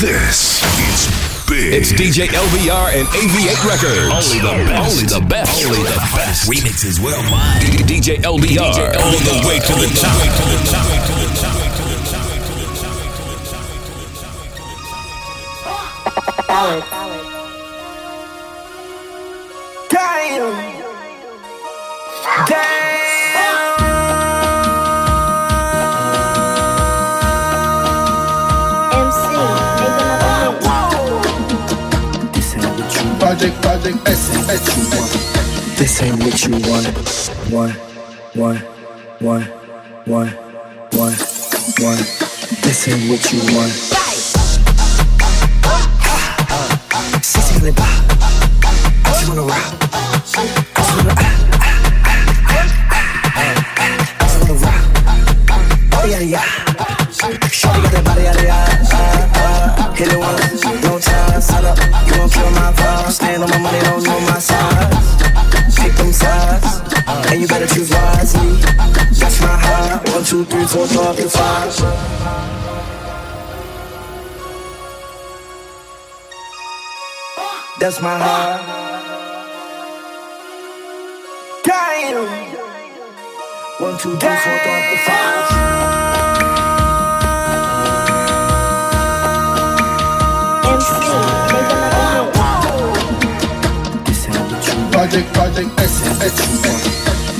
This is big. It's DJ LBR and AV8 Records. Only the best. Only the best. Only the best. Remixes worldwide. DJ LBR. All the way to the top. To the top. Damn. MC, This ain't what you want. Want, want, want, want, want, want. This ain't what you want. Sissy bar. I just wanna rock. Two, three, four, five. That's my heart. Damn. One, two, three, four, five, five. MC, project, project, S, you want.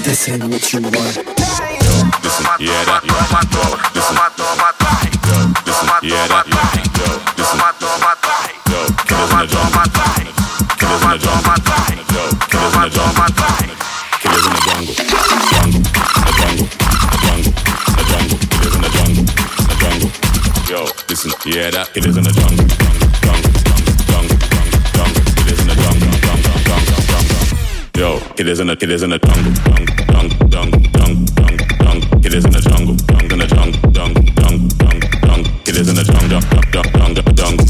This ain't what you want. Listen, yeah, that, yo, listen, listen, yeah, that, yo, listen, killers in the jungle, killers in the jungle, killers in the jungle, killers in the jungle, jungle, in the jungle, yo, listen, yeah, that, killers in the jungle, jungle, jungle, jungle, jungle, killers in the jungle, jungle, jungle, jungle, yo, killers in the, killers in the jungle, jungle, jungle, jungle, jungle, killers in the jungle, jungle, jungle, jungle, jungle, jungle, jungle, in the jungle, jungle, jungle, jungle,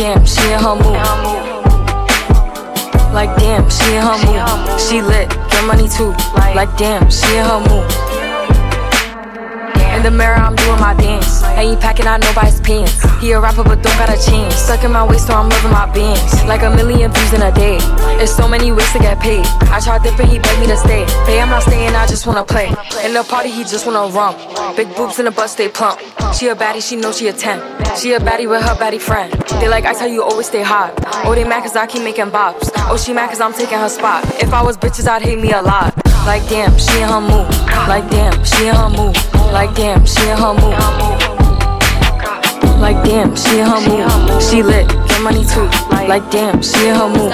damn, she in her move. Like damn, she in her move. She lit, get money too. Like damn, she in her move. In the mirror, I'm doing my dance. Ain't packing out nobody's pants. He a rapper, but don't got a chance. Stuck in my waist, so I'm living my bands. Like a million views in a day. There's so many ways to get paid. I tried dipping, he begged me to stay. Hey, I'm not staying, I just wanna play. In the party, he just wanna rump. Big boobs in the butt, stay plump. She a baddie, she know she a 10. She a baddie with her baddie friend. They like, I tell you, always stay hot. Oh, they mad cause I keep making bops. Oh, she mad cause I'm taking her spot. If I was bitches, I'd hate me a lot. Like damn, she in her move. Like damn, she in her move. Like damn, she in her move. Like damn, she in her move. She lit, get money too. Like damn, she in her move.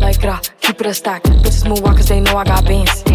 Like rah, keep it a stack. Bitches move on cause they know I got bands.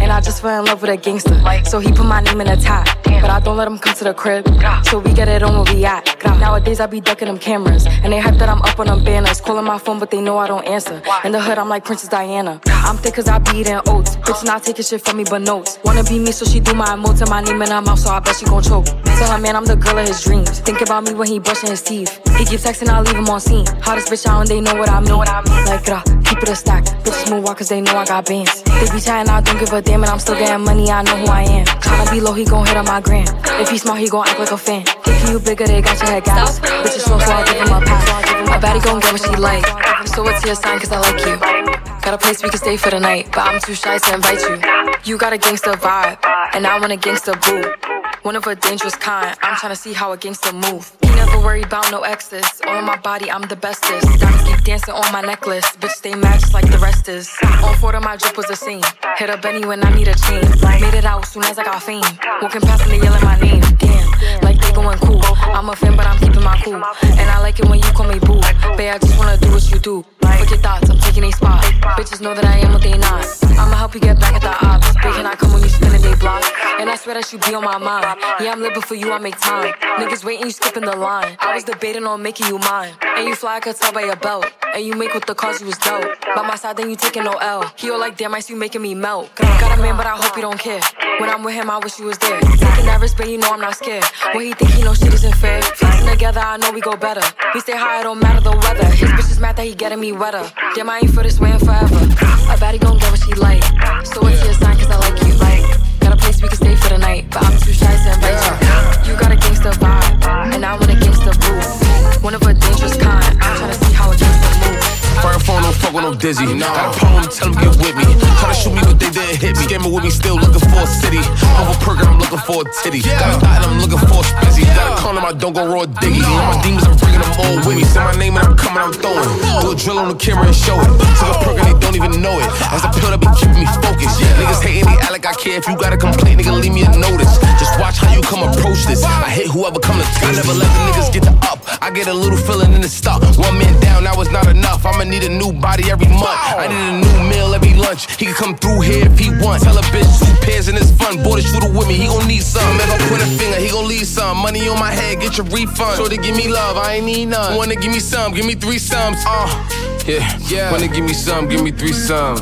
And I just fell in love with a gangster. So he put my name in the tag. But I don't let him come to the crib. So we get it on where we at. Nowadays I be ducking them cameras. And they hype that I'm up on them banners. Calling my phone, but they know I don't answer. In the hood, I'm like Princess Diana. I'm thick cause I be eating oats. Bitch not taking shit from me but notes. Wanna be me, so she do my emotes and my name in her mouth, so I bet she gon' choke. Tell her man I'm the girl of his dreams. Think about me when he brushing his teeth. He keep texting, I leave him on scene. Hottest bitch out and they know what I mean. Like, rah, keep it a stack. Bitches move on cause they know I got bands. They be chatting, I don't give a damn, it, I'm still getting money, I know who I am. Tryna be low, he gon' hit on my gram. If he smart, he gon' act like a fan. If you bigger, they got your head gas. Bitches slow, so I give him a pass. My baddie gon' get what she like. So what's your sign, cause I like you. Got a place we can stay for the night, but I'm too shy to invite you. You got a gangster vibe, and I want a gangster boo. One of a dangerous kind, I'm tryna see how a gangster move. He never worry about no exes. On my body, I'm the bestest. Diamonds keep dancing on my necklace. Bitch, stay just like the rest is. On Florida, my drip was the same. Hit a Benny when I need a chain. Made it out soon as I got fame. Walking past and they yelling my name. Damn, like they going cool. I'm a fan, but I'm keeping my cool. And I like it when you call me boo. Babe, I just wanna do what you do. Fuck your thoughts, I'm taking a spot. Bitches know that I am what they not. I'ma help you get back at the ops. Big can I come when you spinning they block? And I swear that you be on my mind. Yeah, I'm living for you, I make time. Niggas waiting, you skipping the line. I was debating on making you mine. And you fly, I could tell by your belt. And you make with the cause you was dope. By my side, then you taking no L. He all like, damn, I see you making me melt. Got a man, but I hope you don't care. When I'm with him, I wish you was there. Taking nervous, but you know I'm not scared. When he think he know shit isn't fair. Flexing together, I know we go better. We stay high, it don't matter the weather. His bitch is mad that he getting me wetter. Damn, I ain't for this way in forever. A baddie gon' get what she like. So what's your sign, cause I like you. Like, got a place we can stay for the night, but I'm too shy to invite you. You got a gangster vibe, and I want a gangster boo. One of a dangerous kind. I'm tryna see how a gangster move. Fire phone, don't fuck with no dizzy. Got a poem, tell them get with me. Try to shoot me, but they didn't hit me. Scamming with me, still looking for a city. Over perk, I'm looking for a titty. Got a thought, I'm looking for a spizzy. Got a condom, I don't go raw diggy. All my demons, I'm bringing them all with me. Say my name and I'm coming, I'm throwing. Do a drill on the camera and show it. Took a perk and they don't even know it. As a pill that be keeping me focused. Niggas hating, they act like I care. If you got a complaint, nigga, leave me a notice. Just watch how you come approach this. I hit whoever come to I never let the niggas get the up. I get a little feeling in the stuff. One man down, that was not enough. I'ma need a new body every month. I need a new meal every lunch. He can come through here if he wants. Tell a bitch two pairs and it's fun. Boy, the shooter with me, he gon' need some. If I point a finger, he gon' leave some. Money on my head, get your refund. So they give me love, I ain't need none. Wanna give me some, give me three sums. Uh, yeah, yeah. Wanna give me some, give me three sums.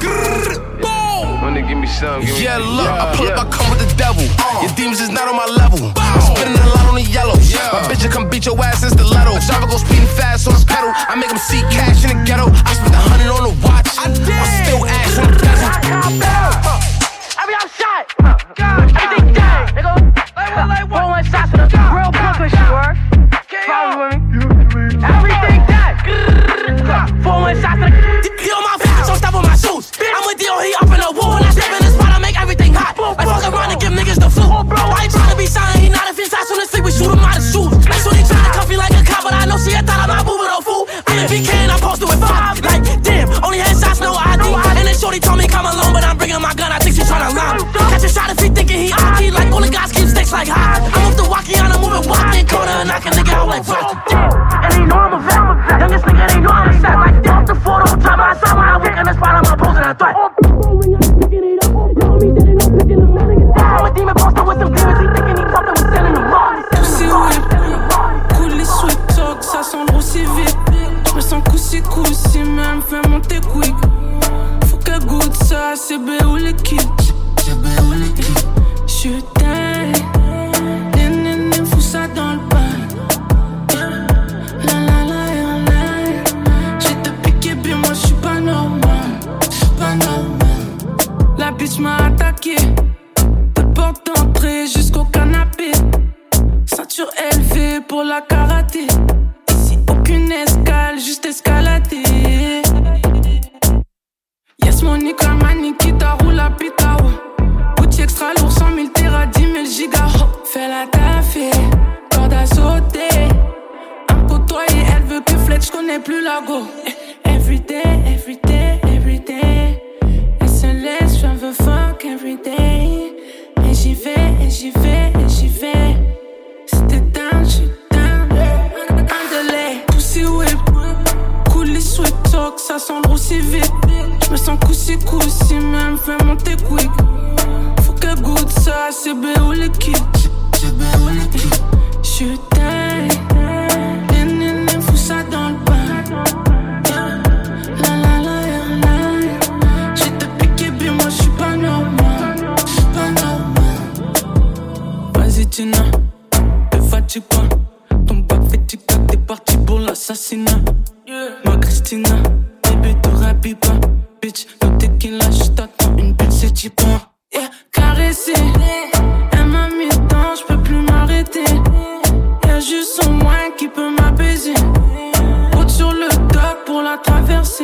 Wanna give me some, give me Yeah, look, I pull up, I come with the devil. Uh. Your demons is not on my level. I'm spinning a lot on the yellow. Yeah. My bitch will come beat your ass in stiletto. Driver go speeding fast on the pedal. I make him see cash in the ghetto. I spent a hundred on the watch. I'm still ass on the bezel. I mean, I'm shot. Everything dead. They go, roll one shot to the real Brooklyn shit, word. Follow with me. Bitch, le tequila, j't'attends une bulle, c'est type Yeah, caressé. Elle m'a mis dedans, j'peux plus m'arrêter. Y'a juste son moins qui peut m'apaiser. Route sur le dock pour la traverser.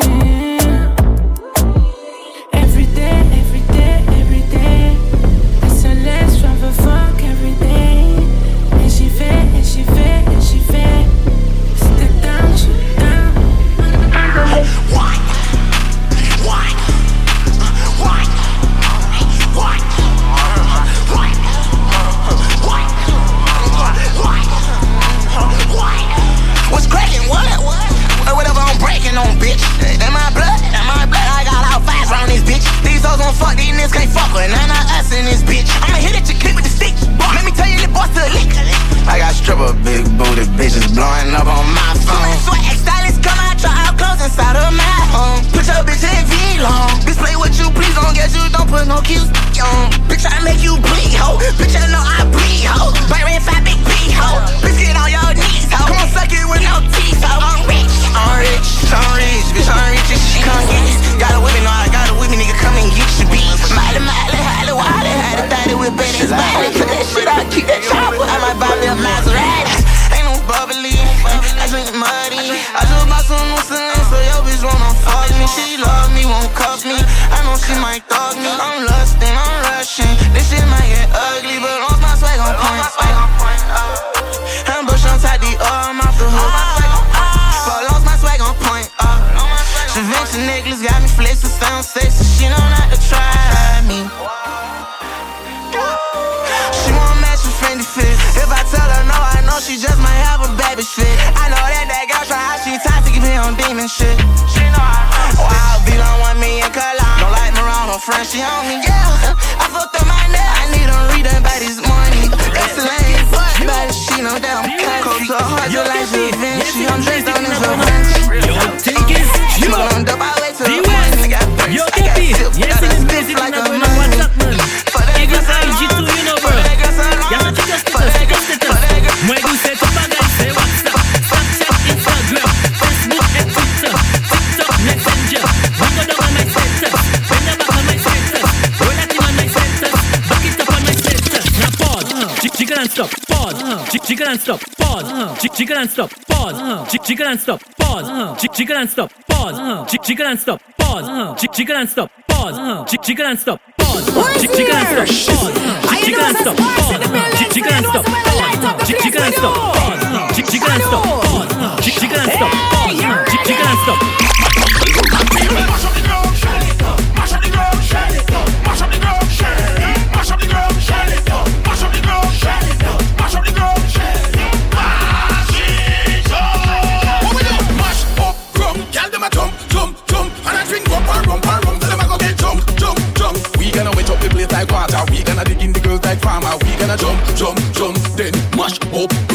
Gon' fuck, these niggas can't fuck with. None of us in this bitch. I'ma hit at your clip with the stick. Let me tell you, the boss to lick. I got stripper big booty bitches blowing up on my phone. Swag stylist come out, try out clothes inside of my home. Put your bitch in V-long. Display what you please, don't get you, don't put no cues on. Bitch, I make you bleed, ho. Bitch, I know I bleed, ho. Bite red fat big B, ho. Bitch, get on your knees, ho. Come on, suck it with no teeth, ho. I'm rich, I'm rich, I'm rich, bitch, I'm rich as shit. Come get it. Got a whipping, Miley, Miley, Miley, Wiley, had a thotty with Benny's body. Put that shit out, keep that chopper. I might buy me a Maserati. Ain't no bubbly, I drink muddy. I just bought some new scenes, so your bitch wanna fuck me. She love me, won't cuff me. I know she might thug me. I'm lusting, I'm rushing. This shit might get ugly, but as my swag on point. Prevention necklace got me flexing, sound sexy. She know not to try me. She won't match with Fendi fit. If I tell her no, I know she just might have a baby shit. I know that that girl try how she toxic, be on demon shit. She know I know. Oh, Wild beat on one million color. Don't like me around her friend, she on me. Yeah, I fucked up my neck. I need them reading by this morning. That's the lane, but she know that I'm cold to her heart, just like she Vinci. I'm dressed on this revenge. chicken and stop, pause. Uh-huh. Chicken and stop, pause. Uh-huh. Chicken and stop, pause. Uh-huh. Chicken and stop, pause. Uh-huh. Chicken and stop, pause. Uh-huh. Chicken and stop, pause. Uh-huh. Chicken and stop, pause. Chicken and stop, pause. Chicken and stop, pause. Chicken and stop, pause. Chicken and stop, pause. Chicken and stop, pause. Chicken and stop, pause. Jump, jump, jump. Then mash up,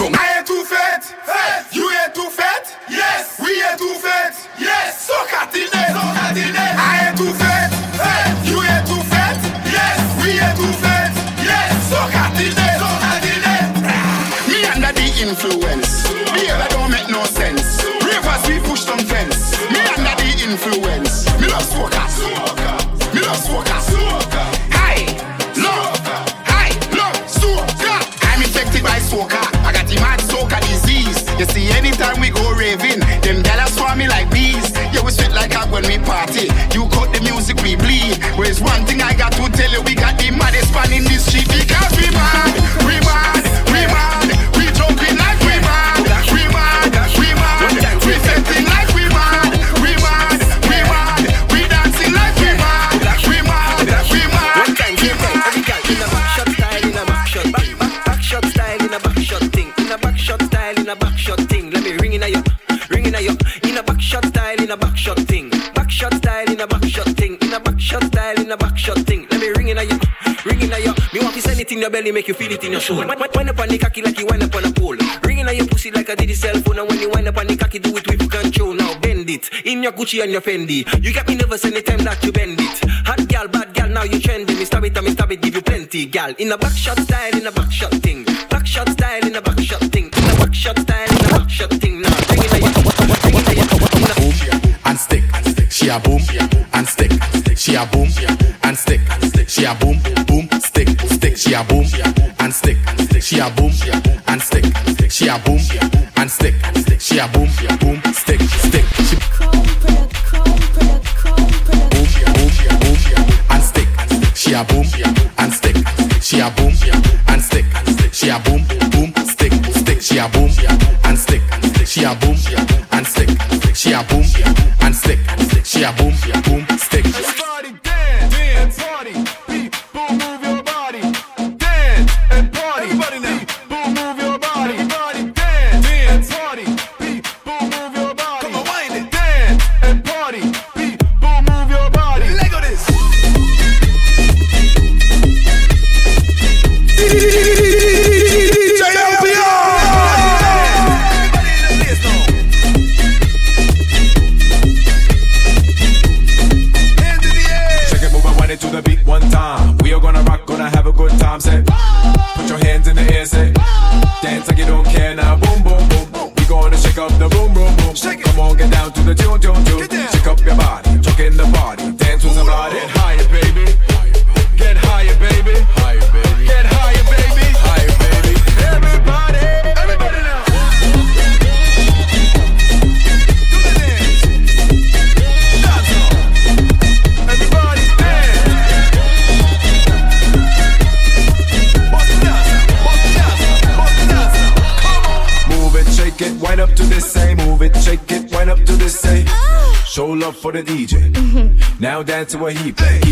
belly make you feel it in your soul. Wind up on the cocky like you wind up on a pole. Ringing on your pussy like a did cell phone. And when you wind up on the cocky, do it with control. Now bend it in your Gucci and your Fendi. You got me nervous anytime that you bend it. Hot gal, bad gal, now you trendy. Me stab it, me stab it, give you plenty, gal. In a back shot style, in a back shot thing. Back shot style, in a back shot thing. In a back shot style, in a back shot thing. Now bring it on your, bring it on your, boom and stick. She a boom and stick. She a boom and stick. She a boom, boom stick stick, she a boom and stick, she a boom and stick, she a boom and stick, she a boom, boom, stick, stick. She a boom and stick. She a boom and stick. She a boom boom stick stick. She a boom and stick. She a boom and stick. She a boom and stick. She a boom boom stick. Let's party, dance, dance, party, beat, boom, boom. down to a heap. Hey.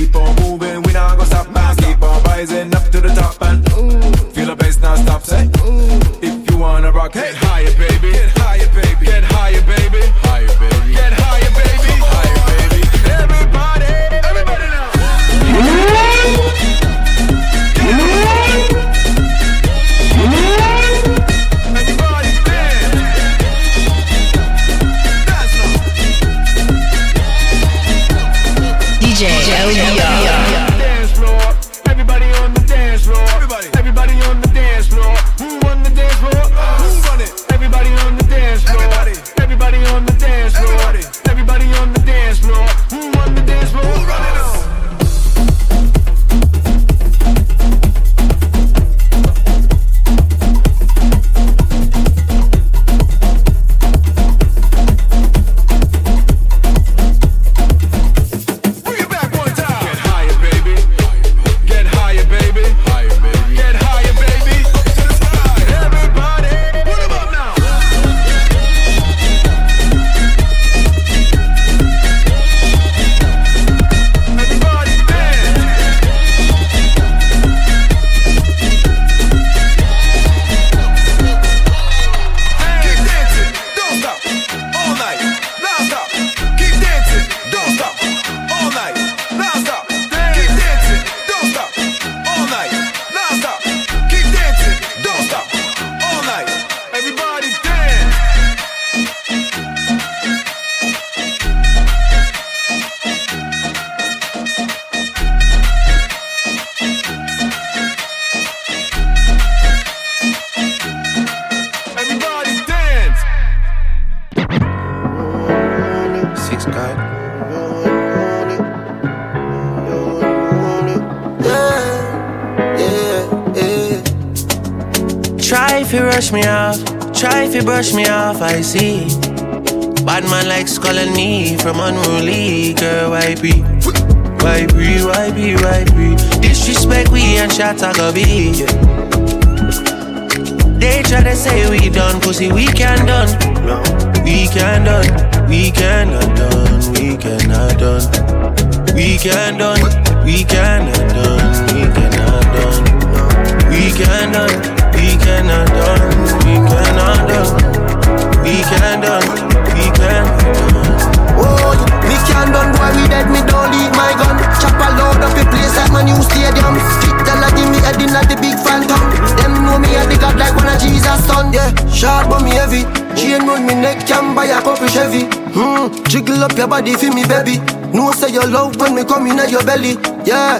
heavy. Mm, jiggle up your body for me, baby. No say your love when me come in at your belly. Yeah.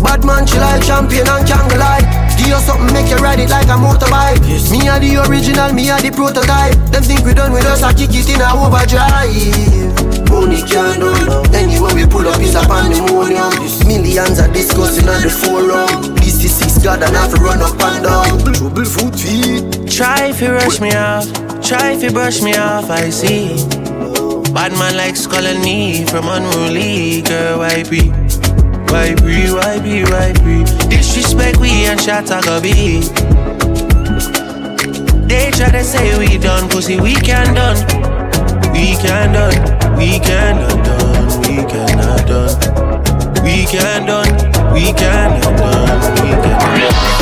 Bad man, chill like champion and can't lie. Give you something, make you ride it like a motorbike. Yes. Me are the original, me are the prototype. Them think we done with us, I kick it in a overdrive. Money can't do. Anywhere we pull up, it's a pandemonium. Millions are discussing on the forum. This is six god and have to run up and down. Trouble foot feet. Try if you rush me off. Try if you brush me off, I see. Bad man likes calling me from unruly girl. Why be? Why be? Why be? Why be? Disrespect we and shots I go be. They try to say we done, pussy we can done. We can done. We can done. We can done. We can done. We can done. We can done.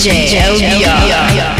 DJ, DJ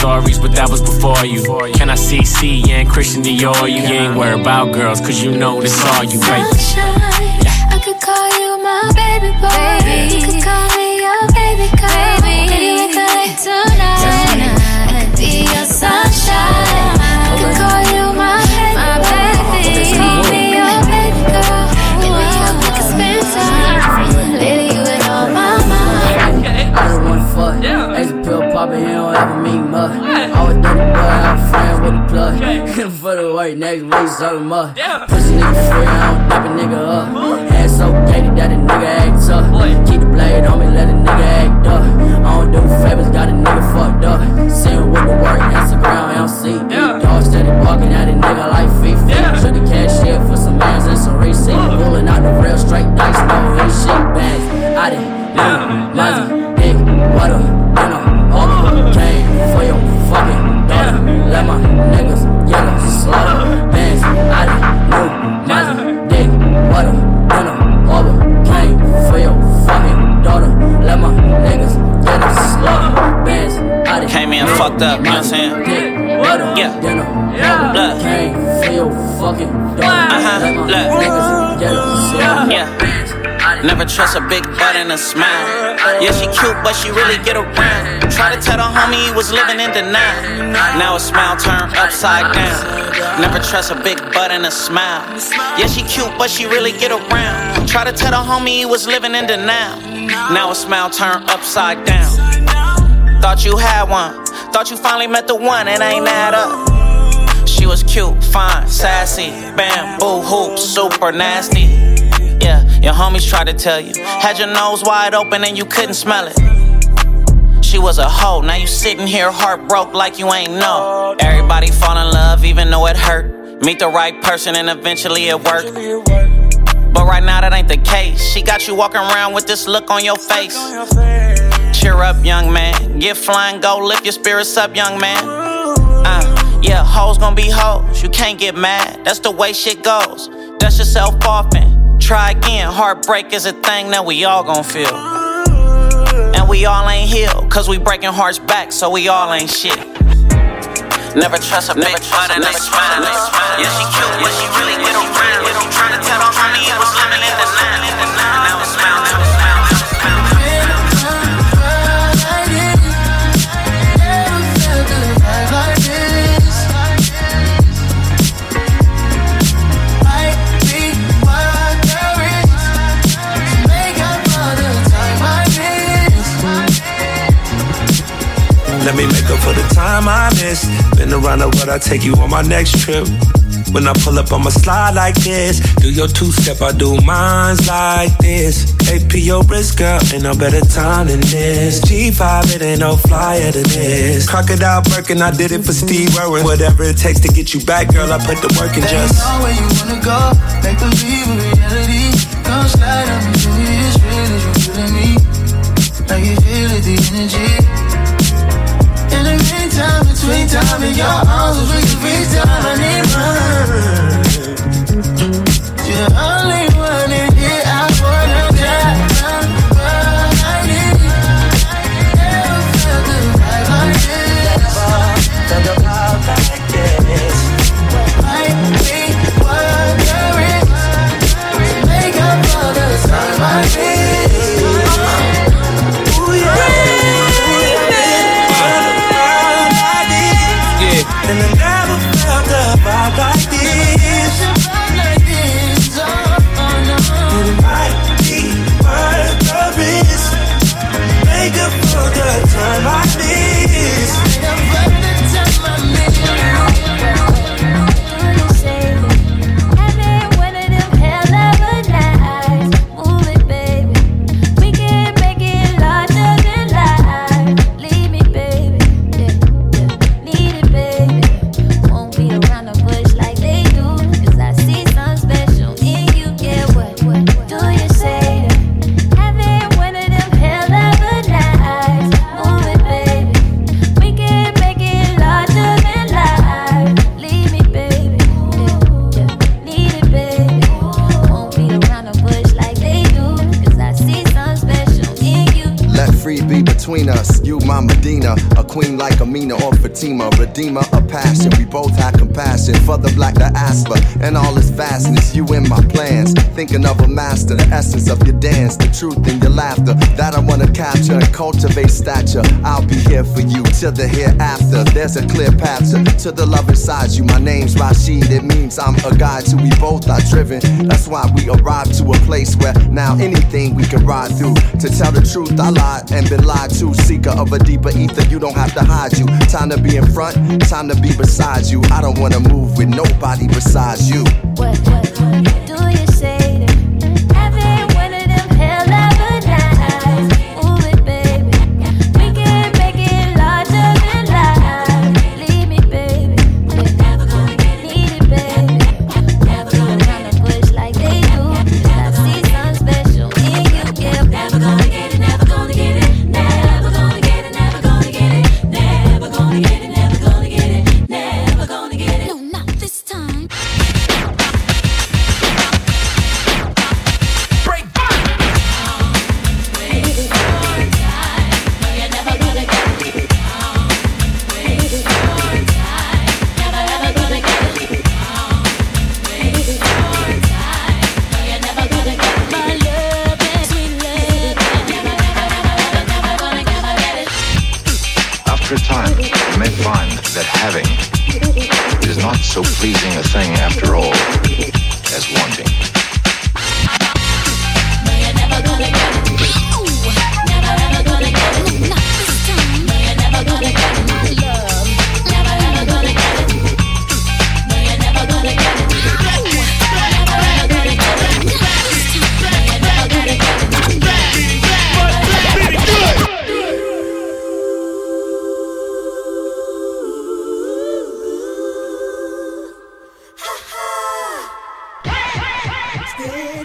stories, but that was before you. Can I see C and Christian Dior? You ain't worried about girls, cause you know this all you, baby. I could call you my baby boy. You could call me your baby girl. Baby, we could tonight. Be your sunshine. Always boy, I'm a friend with the plug. Hit for the work, next week serve him up. Pussy nigga free, I don't dap a nigga up. Head so gated that a nigga act tough. Keep the blade on me, let a nigga act up. I don't do favors, got a nigga fucked up. See him with the work, Instagram, I don't see. Dog steady barking at a nigga like FIFA. Shoot the cashier for some ass and some receipt. Pulling out the real straight dice, no his shit bags. I did, yeah, Mozzie, fucked up, you know what I'm saying? Yeah. Look. Came for your fucking daughter. Uh-huh. Look. niggas get a slaughter. Yeah. Never trust a big butt and a smile. Yeah, she cute, but she really get around. Try to tell the homie he was living in denial. Now a smile turned upside down. Never trust a big butt and a smile. Yeah, she cute, but she really get around. Try to tell the homie he was living in denial. Now a smile turned upside down. Thought you had one. Thought you finally met the one, and ain't that up. She was cute, fine, sassy, bamboo hoops, super nasty. Yeah, your homies tried to tell you. Had your nose wide open and you couldn't smell it. She was a hoe, now you sitting here heart broke like you ain't know. Everybody fall in love even though it hurt. Meet the right person and eventually it work. But right now that ain't the case. She got you walking around with this look on your face. Cheer up, young man. Get flying, go lift your spirits up, young man. Uh, yeah, hoes gonna be hoes. You can't get mad. That's the way shit goes. Dust yourself off and try again. Heartbreak is a thing that we all gon' feel. And we all ain't healed, cause we breaking hearts back, so we all ain't shit. Never trust a butt and a smile. Yeah, she cute, but she really get around. Trying to tell the homie he was living in denial. Now Let me make up for the time I missed. Been around the world, I'll take you on my next trip. When I pull up, I'ma slide like this. Do your two step, I do mines like this. AP your wrist, girl, ain't no better time than this. G5, it ain't no flyer than this. Crocodile Birkin, I did it for Steve Irwin. Whatever it takes to get you back, girl, I put the work in just. know where you wanna go. Make believe in reality. Come slide on me, it's real as you feeling me. Like you feel it, the energy. In the meantime, between time in your arms, we can FaceTime. I need mine. You're only Fatima, redeemer of passion. We both have compassion for the black diaspora and all its vastness. You in my plans, thinking of a master, the essence of your dance, the truth in your laughter that I wanna capture and cultivate stature. I'll be here for you till the hereafter. There's a clear path to, the love inside you. My name's Rashid, it means I'm a guide to we both are driven. That's why we arrived to a place where now anything we can ride through. To tell the truth, I lied and been lied to. Seeker of a deeper ether, you don't have to hide you. Time to be in front, time to be beside you. I don't wanna move with nobody besides you. What, what, Steady,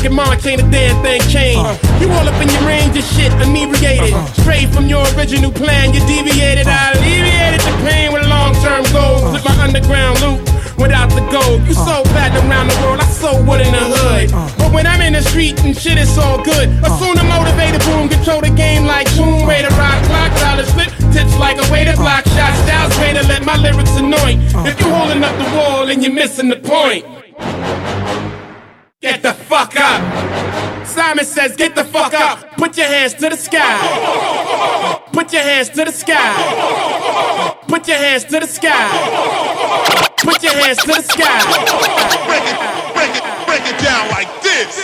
fucking Monk ain't a damn thing changed. You all up in your range of shit, inebriated. Uh-huh. Straight from your original plan, you deviated. I alleviated the pain with long term goals. With my underground loot. Without the gold, you so uh-huh. bad around the world, I so wood in the hood. Uh-huh. But when I'm in the street and shit, it's all good. Assume the motivated boom, control the game like Tomb Raider, rock clock, dollar slip, tips like a way to block shots, styles way to let my lyrics anoint. If you holding up the wall and you're missing the point. Get the fuck up. Simon says, get the fuck up. Put your hands to the sky. Put your hands to the sky. Put your hands to the sky. Put your hands to the sky. Break it, break it, break it down like this.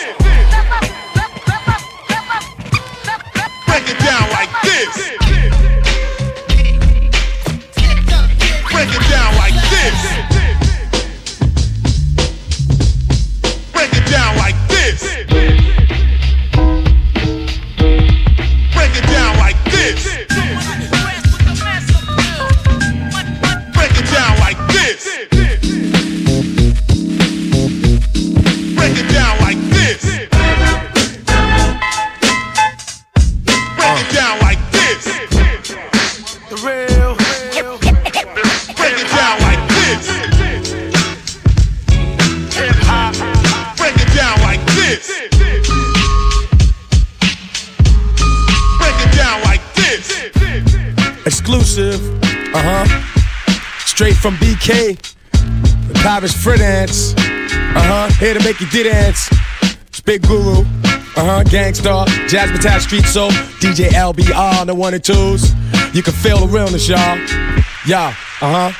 Break it down like this. Break it down like this. it, bitch. Exclusive. Uh huh. Straight from BK. The Paris Frit Ants. Uh huh. Here to make you did dance. It's Big Guru. Uh huh. Gang Starr. Jasmine Town Street Soul. DJ LBR. The one and twos. You can feel the realness, y'all. Yeah. Uh huh.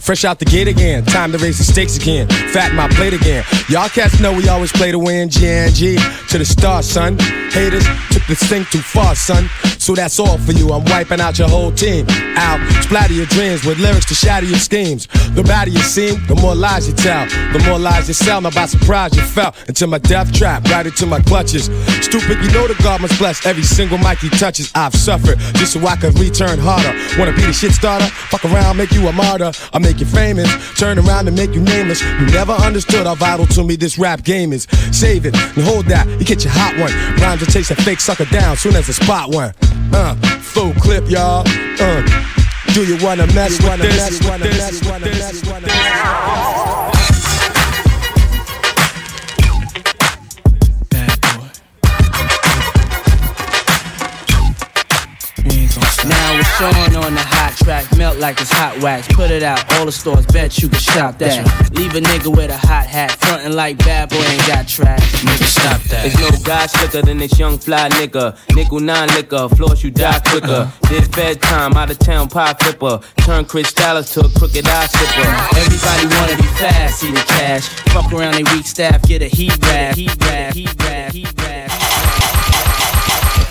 Fresh out the gate again, time to raise the stakes again. Fat my plate again. Y'all cats know we always play to win. GNG to the stars, son. Haters took this thing too far, son. So that's all for you. I'm wiping out your whole team. Out, splatter your dreams with lyrics to shatter your schemes. The badder you seem, the more lies you tell. The more lies you sell, now by surprise you fell into my death trap, right into my clutches. Stupid, you know the God must bless every single mic he touches. I've suffered just so I could return harder. Wanna be the shit starter? Fuck around, make you a martyr. I make you famous. Turn around and make you nameless. You never understood how vital to me this rap game is. Save it and hold that. You get your hot one. Rhymes will chase a fake sucker down soon as I spot one. Uh, full clip, y'all. Uh, do you wanna mess with this? It's on on the hot track, melt like it's hot wax. Put it out, all the stores, bet you can shop that. Leave a nigga with a hot hat, frontin' like bad boy ain't got track. Nigga, stop that. There's no guy slicker than this young fly nigga. Nickel nine liquor, floors you die quicker. This fed time, out of town pie flipper. Turn Chris Dallas to a crooked eye sipper. Everybody wanna be fast, see the cash. Fuck around, they weak staff, get a heat rap, heat rap, heat rap, heat rap.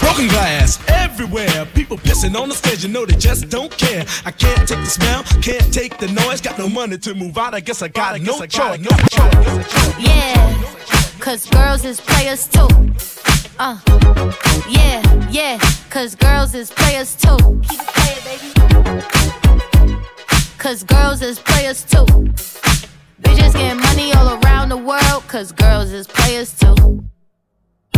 Broken glass everywhere. People pissing on the stage, you know they just don't care. I can't take the smell, can't take the noise. Got no money to move out, I guess I got no choice. No choice. Yeah, cause girls is players too. Uh, yeah, yeah, cause girls is players too. Keep it playing, baby. Cause girls is players too. Bitches getting money all around the world, cause girls is players too.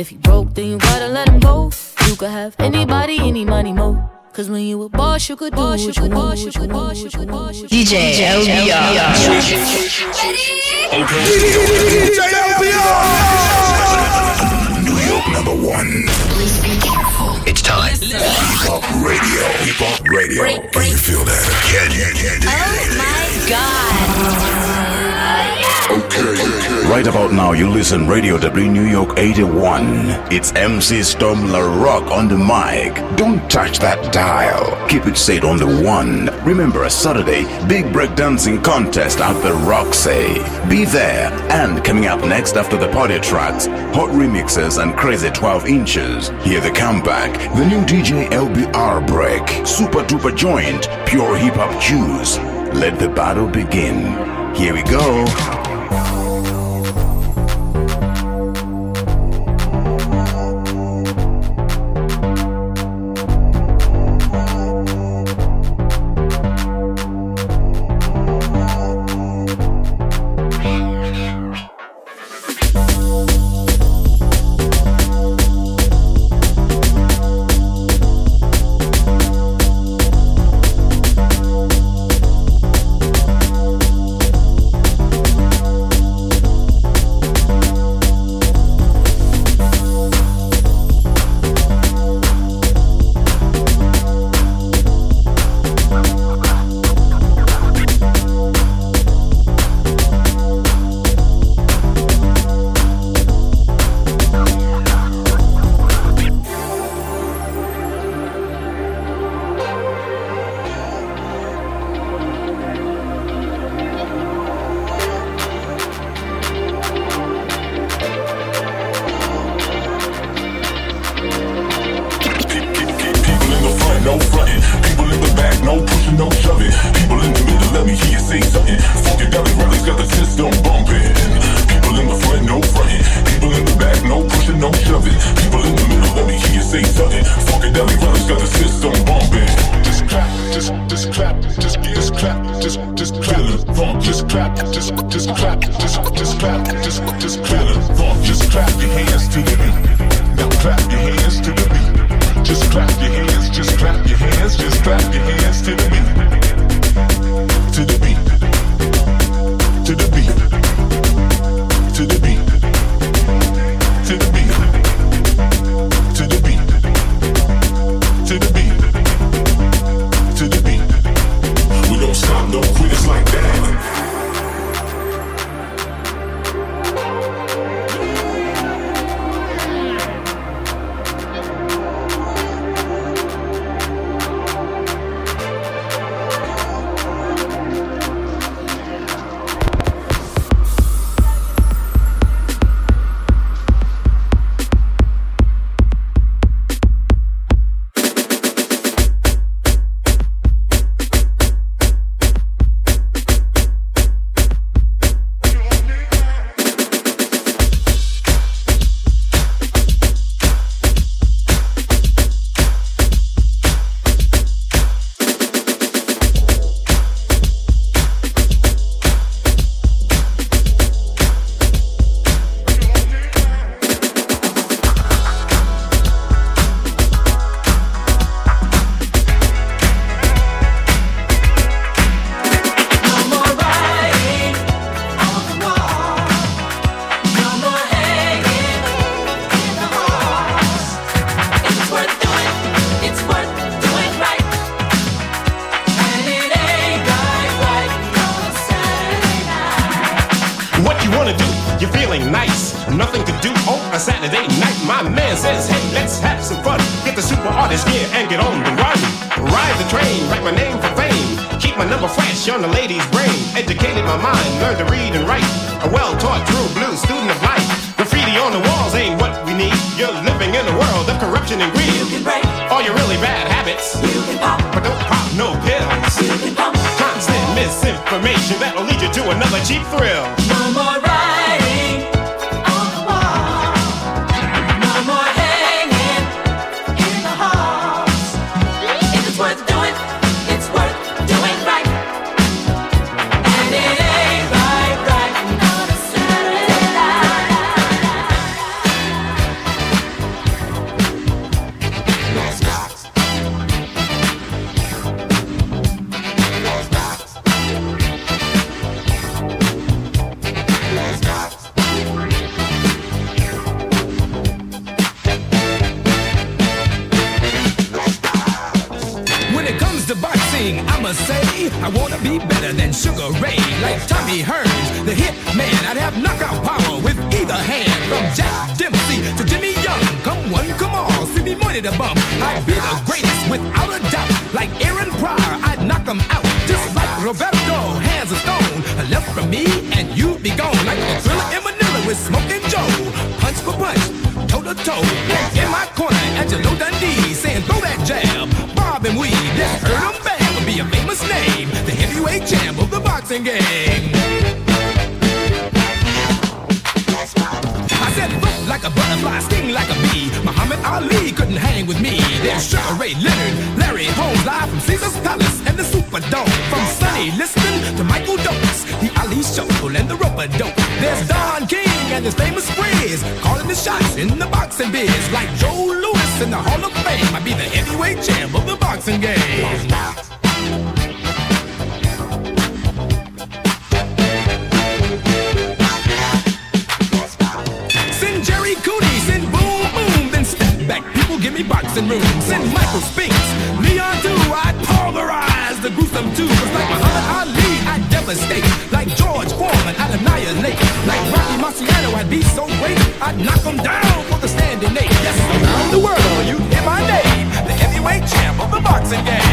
If you broke, then you gotta let him go. You could have anybody, any money, mo. Cause when you a boss, you could do what you want, what you want, what you want, what you want. DJ LBR. New York number one. It's time. Hip Hop Radio. Hip Hop Radio. Can you feel that? Can you? Can you? Okay. Right about now, you listen Radio W New York 81. It's MC Storm La Rock on the mic. Don't touch that dial. Keep it set on the one. Remember, a Saturday, big breakdancing contest at the Roxy. Be there. And coming up next after the party tracks, hot remixes and crazy 12 inches. Hear the comeback, the new DJ LBR break, super duper joint, pure hip hop juice. Let the battle begin. Here we go. Say I wanna be better than Sugar Ray, like Tommy Hearns, the hit man. I'd have knockout power with either hand, from Jack Dempsey to Jimmy Young. Come one, come all, see me money to bump. I'd be the greatest without a doubt, like Aaron Pryor. I'd knock 'em out, just like Roberto, hands of stone. Left from me and you'd be gone, like a thriller in Manila with Smoking Joe. Punch for punch, toe to toe. In my corner, Angelo Dundee saying throw that jab, bob and weave. Just heard him bang will be a famous name, the. I said float like a butterfly, sting like a bee. Muhammad Ali couldn't hang with me. There's Sugar Ray Leonard, Larry Holmes, live from Caesar's Palace and the Superdome. From Sonny Liston to Michael Dokes, the Ali Show and the Roper Dope. There's Don King and his famous Freeze, calling the shots in the boxing biz. Like Joe Louis in the Hall of Fame, I'd be the heavyweight champ of the boxing game. Give boxing room. Send Michael Spinks, Leon too. I pulverize the gruesome too. Like Muhammad Ali, I devastate. Like George Foreman, I'd annihilate. Like Rocky Marciano, I'd be so great. I'd knock him down for the standing eight. Yes, around the world, you hear my name. The heavyweight champ of the boxing game.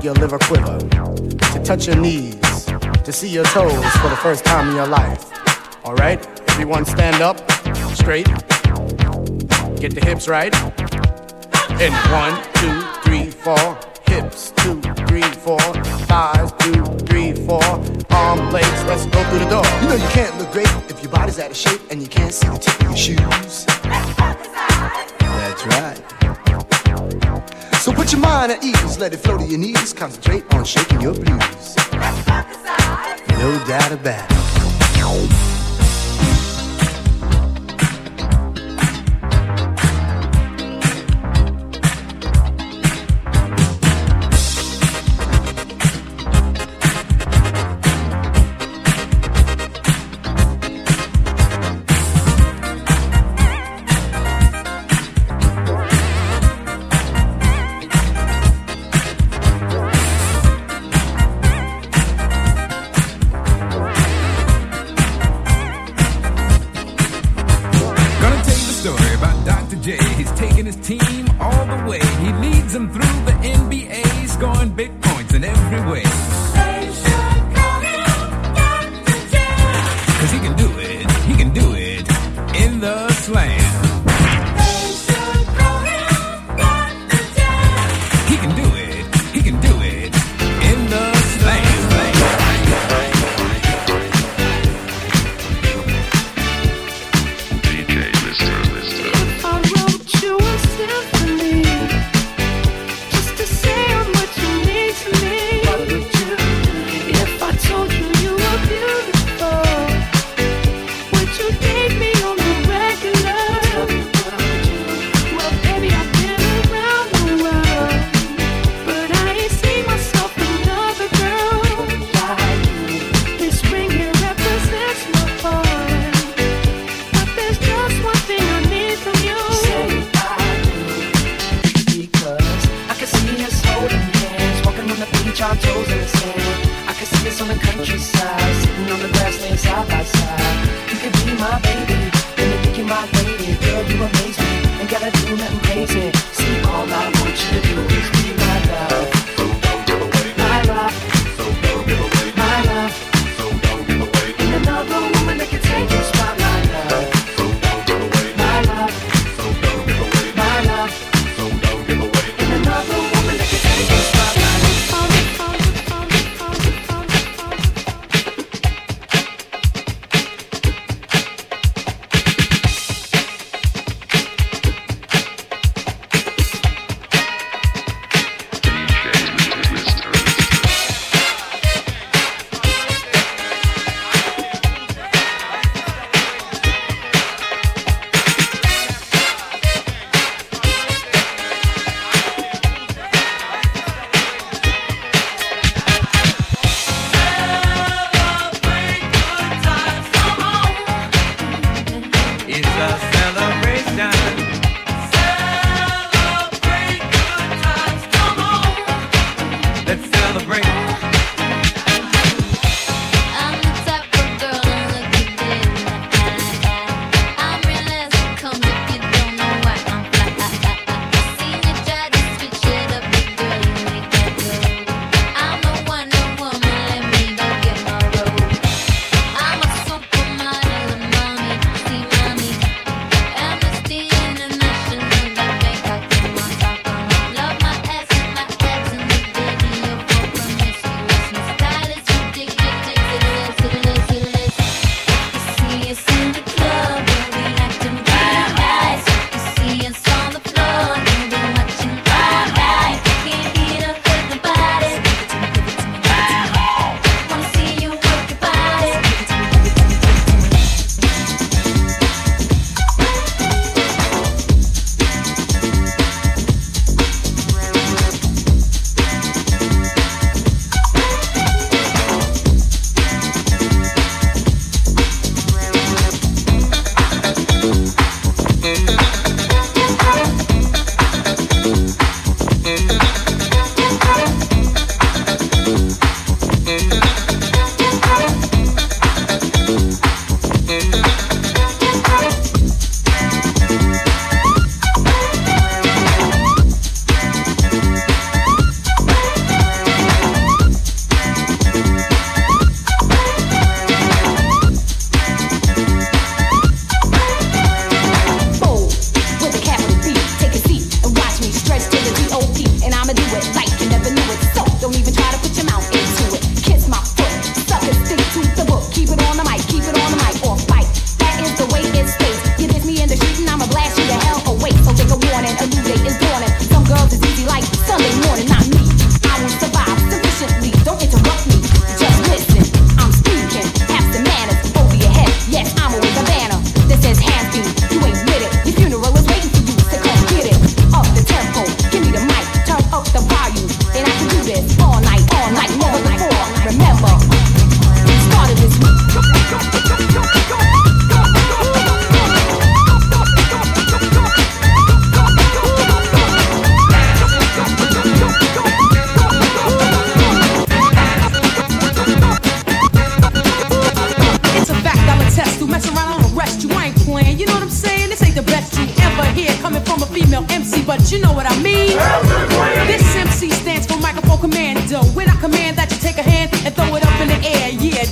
make your liver quiver, to touch your knees, to see your toes for the first time in your life. All right, everyone stand up, straight, get the hips right. And one, two, three, four, hips, two, three, four, thighs, two, three, four, arm, legs, let's go through the door. You know you can't look great if your body's out of shape and you can't see the tip of your shoes. That's right. Put your mind at ease, let it flow to your knees. Concentrate on shaking your blues. No doubt about it.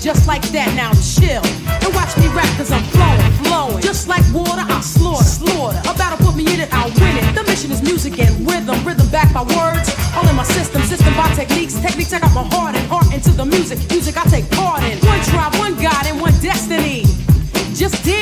Just like that. Now chill and watch me rap, cause I'm flowing, flowing. Just like water, I'll slaughter, slaughter. A battle put me in it, I'll win it. The mission is music and rhythm, rhythm back by words. All in my system, system by techniques, techniques I got my heart and heart into the music, music I take part in. One tribe, one God, and one destiny. Just dance